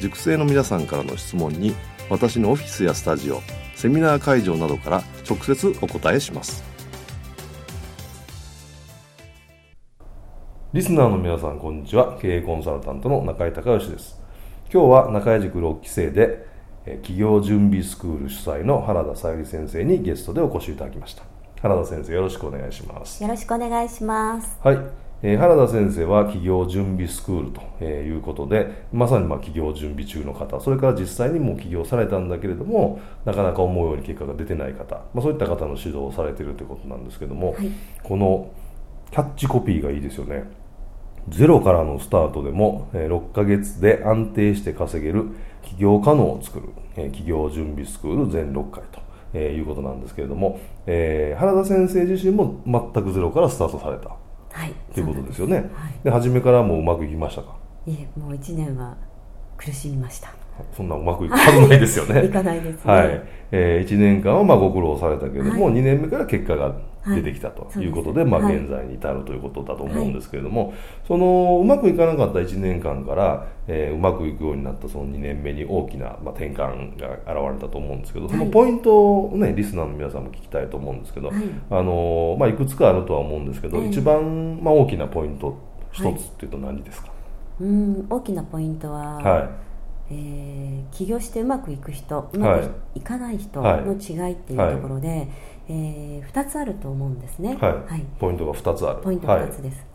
塾生の皆さんからの質問に私のオフィスやスタジオセミナー会場などから直接お答えします。リスナーの皆さんこんにちは。経営コンサルタントの中井隆義です。今日は中井塾6期生で企業準備スクール主催の原田さゆり先生にゲストでお越しいただきました。原田先生よろしくお願いします。よろしくお願いします。はいえー、原田先生は企業準備スクールということでまさにま企業準備中の方それから実際にもう起業されたんだけれどもなかなか思うように結果が出てない方、まあ、そういった方の指導をされているということなんですけども、はい、このキャッチコピーがいいですよねゼロからのスタートでも6ヶ月で安定して稼げる起業可能を作る企業準備スクール全6回と。えー、いうことなんですけれども、えー、原田先生自身も全くゼロからスタートされたはい、ということですよね。で、はい、初めからもううまくいきましたか？いえ、もう一年は苦しみました。そんなうまくいかないですよね。いかないです、ね、はい。えー、1年間はまあご苦労されたけれども、はい、2年目から結果が出てきたということで、はい、まあ現在に至るということだと思うんですけれども、はい、そのうまくいかなかった1年間から、えー、うまくいくようになったその2年目に大きな、まあ、転換が現れたと思うんですけど、そのポイントをね、リスナーの皆さんも聞きたいと思うんですけど、あのまあ、いくつかあるとは思うんですけど、一番、まあ、大きなポイント一つっていうと何ですか、うん大きなポイントは、はいえー、起業してうまくいく人うまくいかない人の違いっていうところで、はい、えー、2つあると思うんですね、はい、はい、ポイントが2つある。ポイント2つです、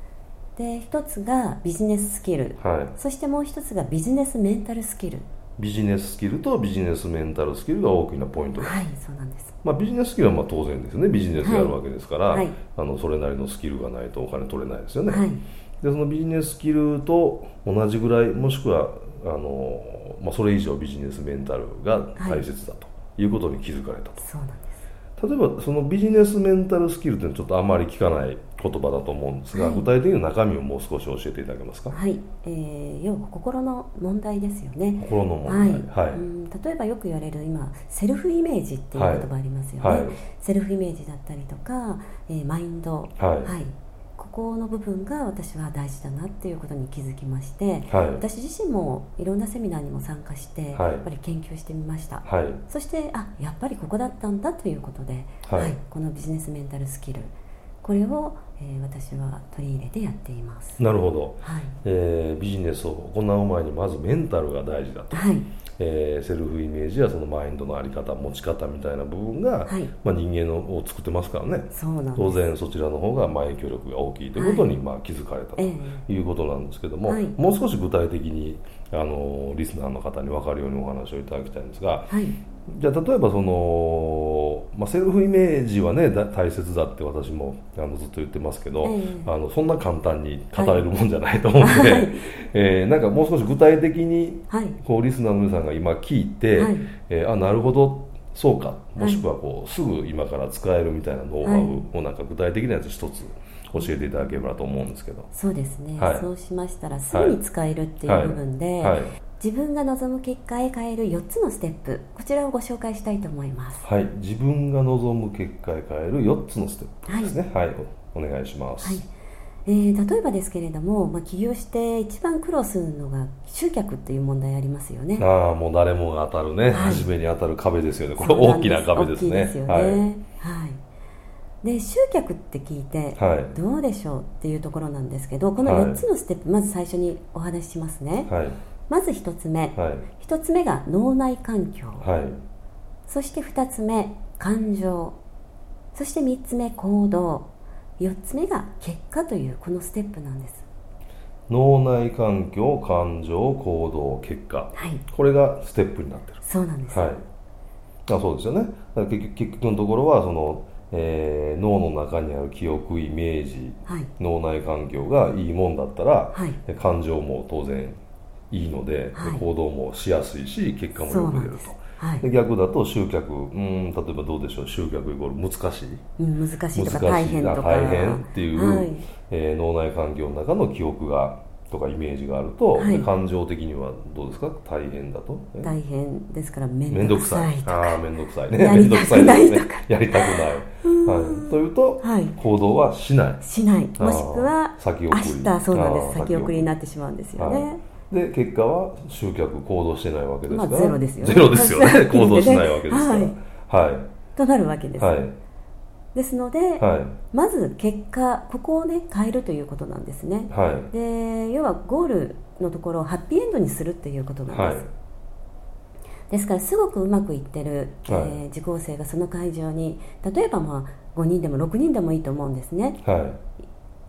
はい、で1つがビジネススキル、はい、そしてもう1つがビジネスメンタルスキルビジネススキルとビジネスメンタルスキルが大きなポイントです。はいそうなんです。まあ、ビジネススキルはまあ当然ですね。ビジネスやるわけですから、はい、あのそれなりのスキルがないとお金取れないですよね、はい、でそのビジネススキルと同じぐらいもしくはあの、まあ、それ以上ビジネスメンタルが大切だとい。うことに気づかれたと、そうなんです。例えばそのビジネスメンタルスキルってちょっとあまり聞かない言葉だと思うんですが、はい、具体的な中身をもう少し教えていただけますか？はい、えー、要は心の問題ですよね。心の問題、はい、はい、うん例えばよく言われる今セルフイメージっていう言葉ありますよね、はい、セルフイメージだったりとか、えー、マインド。はい。ここの部分が私は大事だなっていうことに気づきまして、はい、私自身もいろんなセミナーにも参加して、はい、やっぱり研究してみました、はい、そしてあやっぱりここだったんだということで、はい。このビジネスメンタルスキル。これを、えー、私は取り入れてやっています。なるほど、はい。えー、ビジネスを行う前にまずメンタルが大事だと、はい。えー、セルフイメージやそのマインドの在り方持ち方みたいな部分が、はい、まあ、人間のを作ってますからね。当然そちらの方がまあ影響力が大きいということに、まあ、気づかれたということなんですけども、はい、もう少し具体的にあのリスナーの方に分かるようにお話をいただきたいんですが、はい、じゃあ例えばその、まあ、セルフイメージはね大切だって私もあのずっと言ってますけど、えー、あのそんな簡単に語れるもんじゃないと思うので、はい、えー、なんかもう少し具体的に、はい、こうリスナーの皆さんが今聞いて、はい、えー、あなるほどそうかもしくはこう、すぐ今から使えるみたいなノウハウをなんか具体的なやつ一つ教えていただければと思うんですけど。そうですね、そうしましたらすぐに使えるっていう部分で、自分が望む結果へ変える4つのステップこちらをご紹介したいと思います。はい自分が望む結果へ変える4つのステップですね。はい、はい、お願いします、はい。えー、例えばですけれども、まあ、起業して一番苦労するのが集客っていう問題ありますよね。ああもう誰もが当たるね、はい、初めに当たる壁ですよね。これ大きな壁ですね。ですよね、はい、はい。で集客って聞いてどうでしょうっていうところなんですけどこの4つのステップ、まず最初にお話ししますね、はいまず1つ目、はい、1つ目が脳内環境、はい、そして2つ目感情。そして3つ目行動。4つ目が結果というこのステップなんです。脳内環境感情行動結果、はい、これがステップになってる。そうなんです、はい、あそうですよね。結結局のところはその、えー、脳の中にある記憶イメージ、はい、脳内環境がいいもんだったら、はい、感情も当然いいので、行動もしやすいし結果もよく出ると。はい、逆だと集客うん例えばどうでしょう集客イコール難しい、うん、難しいとか大変とか。大変っていう、はい、えー、脳内環境の中の記憶がとかイメージがあると、はい、感情的にはどうですか？大変だと。大変ですから面倒くさいとか。ああ 面倒くさいね。面倒くさいですね。やりたくない、はい、というと、はい、行動はしない。しない。もしくは先送り。明日そうなんです。先送り。になってしまうんですよね、で結果は集客行動してないわけですか？ら、まあ、ゼロですよね。ゼロですよね。行動しないわけですから、はい、はい、となるわけです、はい、ですので、はい、まず結果ここをね変えるということなんですね、はい、で要はゴールのところをハッピーエンドにするということなんです、はい、ですからすごくうまくいってる、えー、受講生がその会場に例えばまあ5人でも6人でもいいと思うんですね、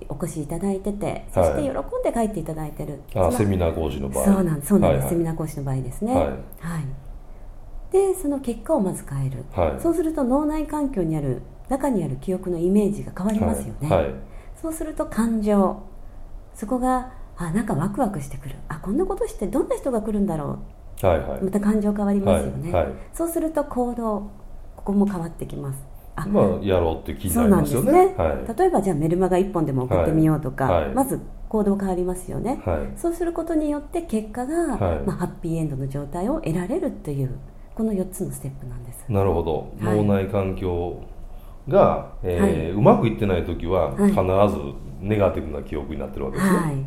お越しいただいててそして喜んで帰っていただいてる、はい、あセミナー講師の場合。そうなんそうなんです、はいはい、セミナー講師の場合ですね。はい、はい、でその結果をまず変える、はい、そうすると脳内環境にある中にある記憶のイメージが変わりますよね、はい、そうすると感情。そこがあなんかワクワクしてくる。あこんなことしてどんな人が来るんだろう、はいはい、また感情変わりますよね、はいはい、そうすると行動ここも変わってきますまあ、やろうって気になりますよね、ね。はい、例えばじゃあメルマガ1本でも送ってみようとか、はい、まず行動変わりますよね、はい、そうすることによって結果が、まあ、ハッピーエンドの状態を得られるというこの4つのステップなんです。なるほど、脳内環境が、えーうまくいってない時は必ずネガティブな記憶になってるわけですね、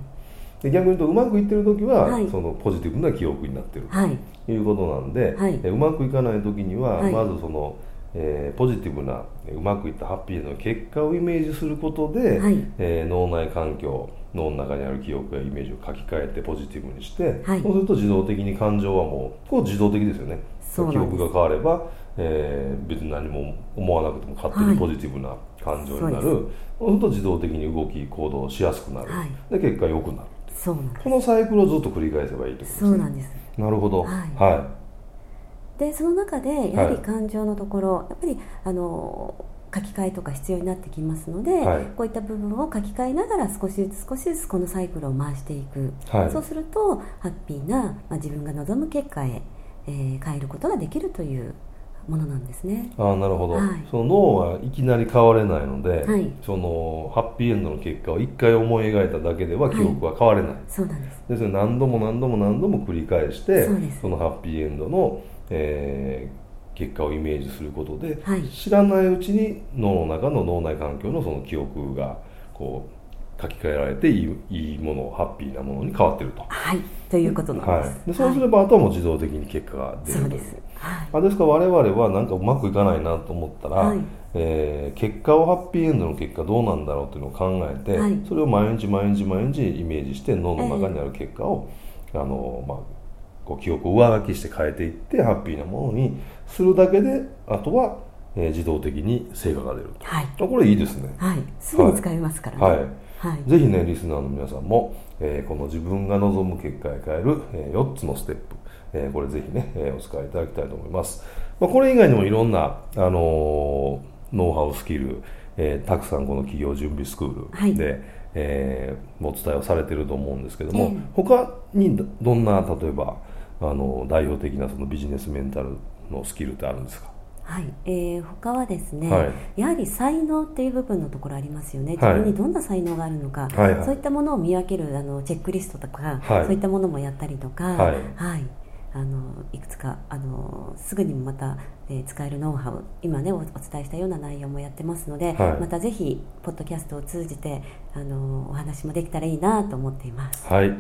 で逆に言うとうまくいってる時は、はい、そのポジティブな記憶になってる。とい。うことなんで、はい、うまくいかない時には、まずその、えー、ポジティブなうまくいったハッピーの結果をイメージすることで、はい、えー、脳内環境脳の中にある記憶やイメージを書き換えてポジティブにして、はい、そうすると自動的に感情はもうこう自動的ですよね。記憶が変われば、えー、別に何も思わなくても勝手にポジティブな感情になる、はい、そうすると自動的に動き行動しやすくなる、はい、で結果良くなるこのサイクルをずっと繰り返せばいいってことですね。そうなんです。なるほど。はい、はいでその中でやはり感情のところ、はい、やっぱりあの書き換えとか必要になってきますので、はい、こういった部分を書き換えながら少しずつ少しずつこのサイクルを回していく、はい、そうするとハッピーな、まあ、自分が望む結果へ、えー、変えることができるというものなんですね。あなるほど、はい、その脳はいきなり変われないので、はい、そのハッピーエンドの結果を一回思い描いただけでは記憶は変われない、はい、そうなんです。です何度も何度も何度も繰り返してそのハッピーエンドのえー、結果をイメージすることで、はい、知らないうちに脳の中の脳内環境のその記憶がこう書き換えられていいいいものハッピーなものに変わってると。はい。ということなんです、はい、でそうすれば、あとはもう自動的に結果が出るという。です。はい、あですから我々はなんかうまくいかないなと思ったら、はい、えー、結果をハッピーエンドの結果どうなんだろうっていうのを考えて、はい、それを毎日毎日毎日イメージして脳の中にある結果を、えー、あのまあこう記憶を上書きして変えていってハッピーなものにするだけであとは、えー、自動的に成果が出るはい、これいいですね。はい。すぐに使えますからね、はい、はい、ぜひねリスナーの皆さんも、えー、この自分が望む結果へ変える、えー、4つのステップ、えー、これぜひね、えー、お使いいただきたいと思います、まあ、これ以外にもいろんな、あのー、ノウハウスキル、えー、たくさんこの企業準備スクールで、はい。えー、お伝えをされてると思うんですけども、えー、他にどんな例えばあの代表的なそのビジネスメンタルのスキルってあるんですか？はい、えー、他はですね、はい、やはり才能っていう部分のところありますよね、自分にどんな才能があるのか、はい、そういったものを見分けるあのチェックリストとか、はい、そういったものもやったりとか、はい、はい、あのいくつかあのすぐにもまた、えー、使えるノウハウ今ねおお伝えしたような内容もやってますので、またぜひポッドキャストを通じてあのお話もできたらいいなと思っています。はい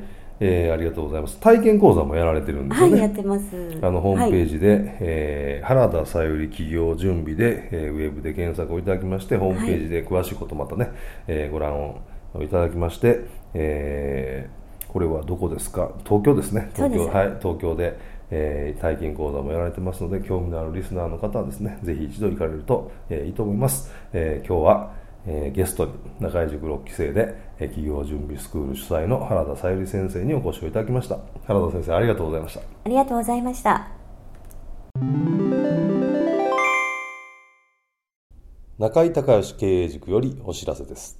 えー、ありがとうございます。体験講座もやられてるんですよね。はい、やってます。あの、ホームページで、はい、えー、原田さゆり企業準備で、えー、ウェブで検索をいただきまして、ホームページで詳しいことまたね、はい、えー、ご覧をいただきまして、えー、これはどこですか？東京ですね。東京。はい東京で、えー、体験講座もやられてますので興味のあるリスナーの方はですねぜひ一度行かれると、えー、いいと思います、えー、今日は、えー、ゲストに中井塾6期生で、えー、企業準備スクール主催の原田さゆり先生にお越しをいただきました。原田先生ありがとうございました。ありがとうございました。中井隆義経営塾よりお知らせです。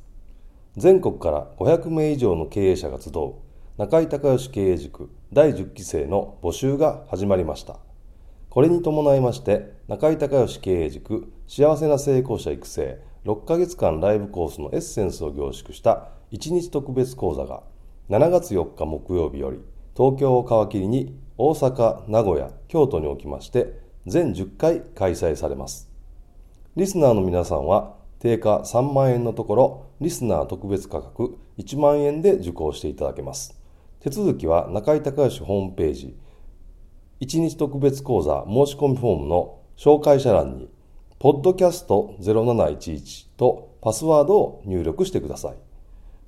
全国から500名以上の経営者が集う中井隆義経営塾第10期生の募集が始まりました。これに伴いまして、中井隆義経営塾幸せな成功者育成6ヶ月間ライブコースのエッセンスを凝縮した1日特別講座が7月4日木曜日より東京を皮切りに大阪、名古屋、京都におきまして全10回開催されます。リスナーの皆さんは定価3万円のところ、リスナー特別価格1万円で受講していただけます。手続きは中井隆義ホームページ、1日特別講座申し込みフォームの紹介者欄に、ポッドキャスト0711とパスワードを入力してください。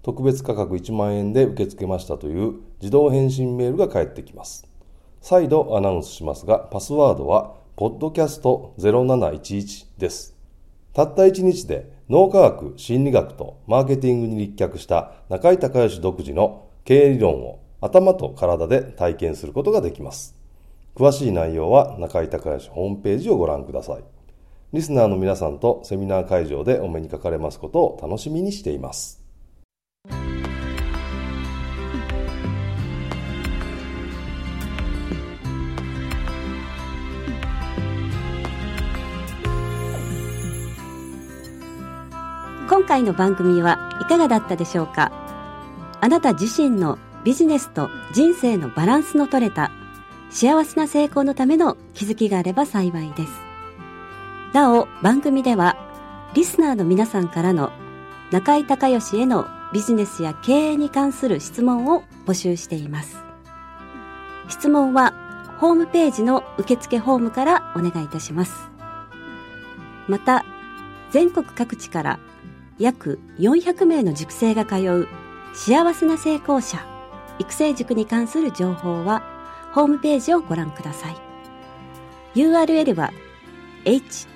特別価格1万円で受け付けましたという自動返信メールが返ってきます。再度アナウンスしますが、パスワードは、ポッドキャスト0711です。たった1日で脳科学、心理学とマーケティングに立脚した中井隆義独自の経営理論を頭と体で体験することができます。詳しい内容は中井隆義ホームページをご覧ください。リスナーの皆さんとセミナー会場でお目にかかれますことを楽しみにしています。今回の番組はいかがだったでしょうか？あなた自身のビジネスと人生のバランスの取れた幸せな成功のための気づきがあれば幸いです。なお、番組ではリスナーの皆さんからの中井隆義へのビジネスや経営に関する質問を募集しています。質問はホームページの受付フォームからお願いいたします。また、全国各地から約400名の塾生が通う幸せな成功者育成塾に関する情報はホームページをご覧ください URL は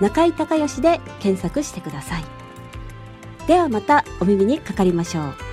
中井隆義で検索してください。ではまたお耳にかかりましょう。